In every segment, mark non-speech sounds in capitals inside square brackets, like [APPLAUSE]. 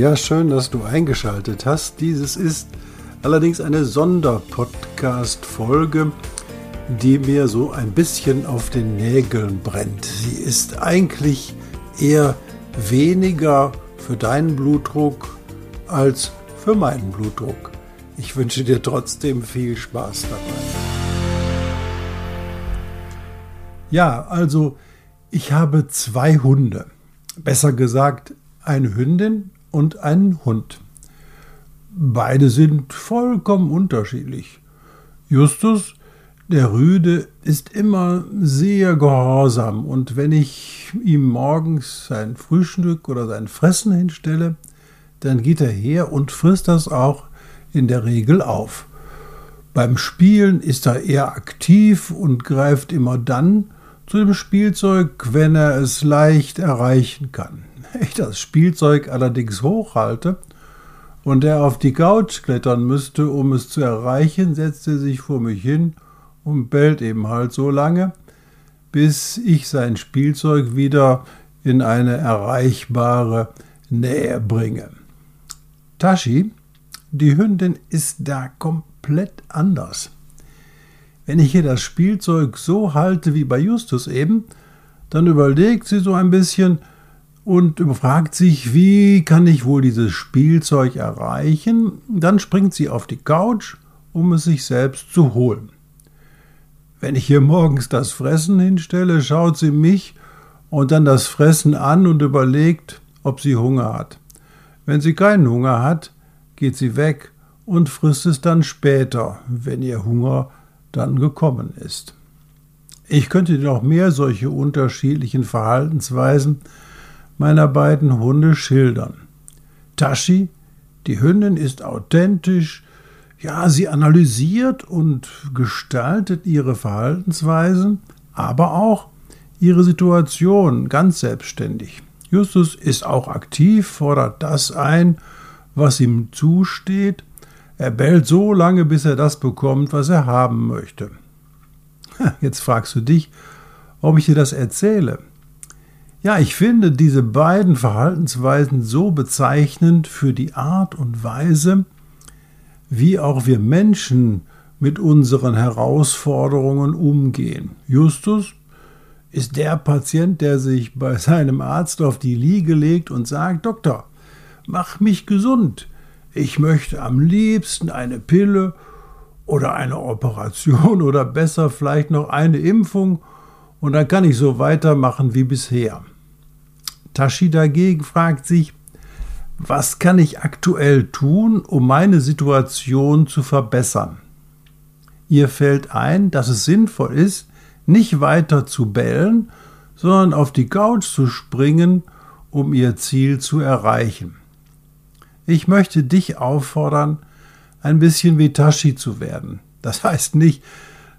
Ja, schön, dass du eingeschaltet hast. Dieses ist allerdings eine Sonderpodcast-Folge, die mir so ein bisschen auf den Nägeln brennt. Sie ist eigentlich eher weniger für deinen Blutdruck als für meinen Blutdruck. Ich wünsche dir trotzdem viel Spaß dabei. Ja, also ich habe zwei Hunde. Besser gesagt, eine Hündin und einen Hund. Beide sind vollkommen unterschiedlich. Justus, der Rüde, ist immer sehr gehorsam und wenn ich ihm morgens sein Frühstück oder sein Fressen hinstelle, dann geht er her und frisst das auch in der Regel auf. Beim Spielen ist er eher aktiv und greift immer dann zu dem Spielzeug, wenn er es leicht erreichen kann. Ich das Spielzeug allerdings hochhalte und er auf die Couch klettern müsste, um es zu erreichen, setzt er sich vor mich hin und bellt eben halt so lange, bis ich sein Spielzeug wieder in eine erreichbare Nähe bringe. Tashi, die Hündin, ist da komplett anders. Wenn ich hier das Spielzeug so halte wie bei Justus eben, dann überlegt sie so ein bisschen und fragt sich, wie kann ich wohl dieses Spielzeug erreichen? Dann springt sie auf die Couch, um es sich selbst zu holen. Wenn ich hier morgens das Fressen hinstelle, schaut sie mich und dann das Fressen an und überlegt, ob sie Hunger hat. Wenn sie keinen Hunger hat, geht sie weg und frisst es dann später, wenn ihr Hunger dann gekommen ist. Ich könnte noch mehr solche unterschiedlichen Verhaltensweisen meiner beiden Hunde schildern. Tashi, die Hündin, ist authentisch, ja, sie analysiert und gestaltet ihre Verhaltensweisen, aber auch ihre Situation ganz selbstständig. Justus ist auch aktiv, fordert das ein, was ihm zusteht. Er bellt so lange, bis er das bekommt, was er haben möchte. Jetzt fragst du dich, ob ich dir das erzähle. Ja, ich finde diese beiden Verhaltensweisen so bezeichnend für die Art und Weise, wie auch wir Menschen mit unseren Herausforderungen umgehen. Justus ist der Patient, der sich bei seinem Arzt auf die Liege legt und sagt, Doktor, mach mich gesund. Ich möchte am liebsten eine Pille oder eine Operation oder besser vielleicht noch eine Impfung und dann kann ich so weitermachen wie bisher. Tashi dagegen fragt sich, was kann ich aktuell tun, um meine Situation zu verbessern? Ihr fällt ein, dass es sinnvoll ist, nicht weiter zu bellen, sondern auf die Couch zu springen, um ihr Ziel zu erreichen. Ich möchte dich auffordern, ein bisschen wie Tashi zu werden. Das [LAUGHS] heißt nicht,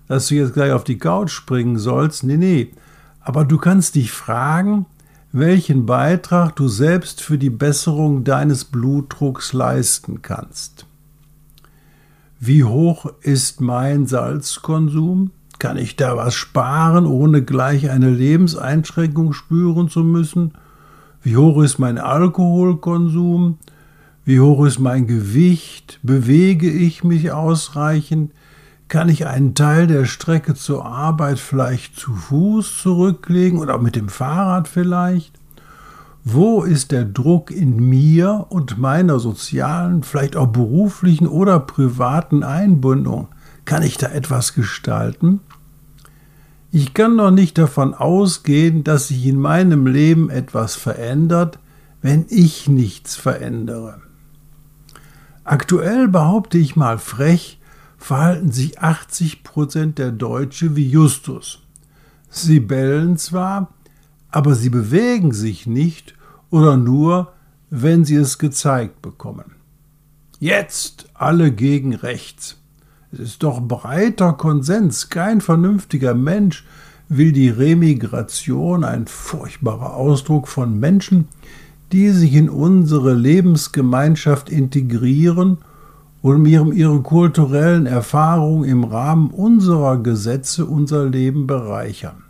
dass du jetzt gleich auf die Couch springen sollst, nee, nee, aber du kannst dich fragen, welchen Beitrag du selbst für die Besserung deines Blutdrucks leisten kannst. Wie hoch ist mein Salzkonsum? Kann ich da was sparen, ohne gleich eine Lebenseinschränkung spüren zu müssen? Wie hoch ist mein Alkoholkonsum? Wie hoch ist mein Gewicht? Bewege ich mich ausreichend? Kann ich einen Teil der Strecke zur Arbeit vielleicht zu Fuß zurücklegen oder mit dem Fahrrad vielleicht? Wo ist der Druck in mir und meiner sozialen, vielleicht auch beruflichen oder privaten Einbindung? Kann ich da etwas gestalten? Ich kann doch nicht davon ausgehen, dass sich in meinem Leben etwas verändert, wenn ich nichts verändere. Aktuell behaupte ich mal frech, verhalten sich 80 Prozent der Deutsche wie Justus. Sie bellen zwar, aber sie bewegen sich nicht oder nur, wenn sie es gezeigt bekommen. Jetzt alle gegen rechts. Es ist doch breiter Konsens. Kein vernünftiger Mensch will die Remigration, ein furchtbarer Ausdruck von Menschen, die sich in unsere Lebensgemeinschaft integrieren und ihrem ihre kulturellen Erfahrungen im Rahmen unserer Gesetze unser Leben bereichern.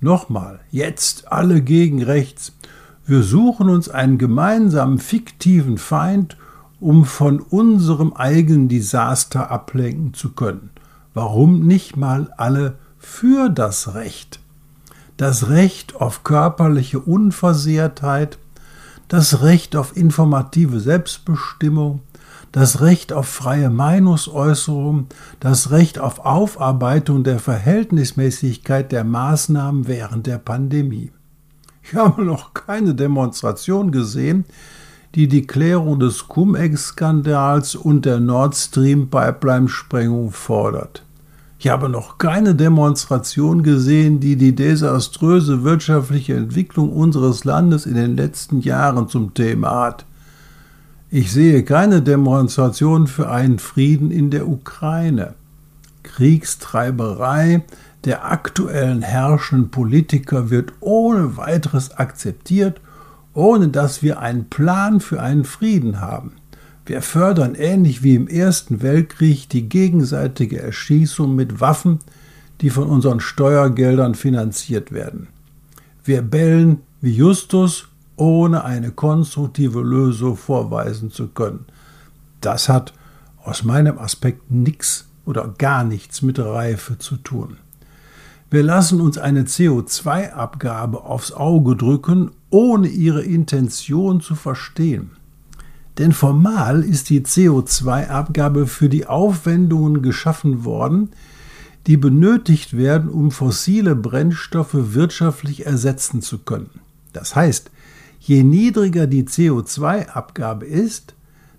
Nochmal, jetzt alle gegen rechts. Wir suchen uns einen gemeinsamen fiktiven Feind um von unserem eigenen Desaster ablenken zu können. Warum nicht mal alle für das Recht? Das Recht auf körperliche Unversehrtheit, das Recht auf informative Selbstbestimmung, das Recht auf freie Meinungsäußerung, das Recht auf Aufarbeitung der Verhältnismäßigkeit der Maßnahmen während der Pandemie. Ich habe noch keine Demonstration gesehen, die die Klärung des Cum-Ex-Skandals und der Nord Stream-Pipeline-Sprengung fordert. Ich habe noch keine Demonstration gesehen, die die desaströse wirtschaftliche Entwicklung unseres Landes in den letzten Jahren zum Thema hat. Ich sehe keine Demonstration für einen Frieden in der Ukraine. Kriegstreiberei der aktuellen herrschenden Politiker wird ohne weiteres akzeptiert ohne dass wir einen Plan für einen Frieden haben. Wir fördern ähnlich wie im Ersten Weltkrieg die gegenseitige Erschießung mit Waffen, die von unseren Steuergeldern finanziert werden. Wir bellen wie Justus, ohne eine konstruktive Lösung vorweisen zu können. Das hat aus meinem Aspekt nichts oder gar nichts mit Reife zu tun. Wir lassen uns eine CO2-Abgabe aufs Auge drücken, ohne ihre Intention zu verstehen. Denn formal ist die CO2-Abgabe für die Aufwendungen geschaffen worden, die benötigt werden, um fossile Brennstoffe wirtschaftlich ersetzen zu können. Das heißt, je niedriger die CO2-Abgabe ist,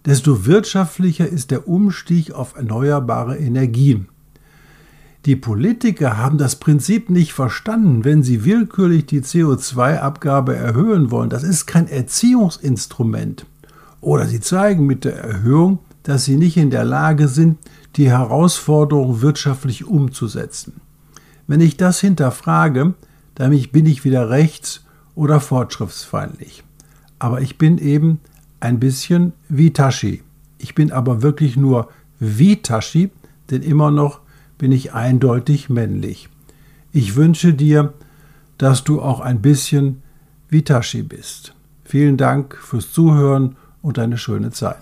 desto wirtschaftlicher ist der Umstieg auf erneuerbare Energien. Die Politiker haben das Prinzip nicht verstanden, wenn sie willkürlich die CO2-Abgabe erhöhen wollen. Das ist kein Erziehungsinstrument. Oder sie zeigen mit der Erhöhung, dass sie nicht in der Lage sind, die Herausforderung wirtschaftlich umzusetzen. Wenn ich das hinterfrage, dann bin ich wieder rechts oder fortschrittsfeindlich. Aber ich bin eben ein bisschen wie Tashi. Ich bin aber wirklich nur wie Tashi, denn immer noch bin ich eindeutig männlich. Ich wünsche dir, dass du auch ein bisschen wie Tashi bist. Vielen Dank fürs Zuhören und eine schöne Zeit.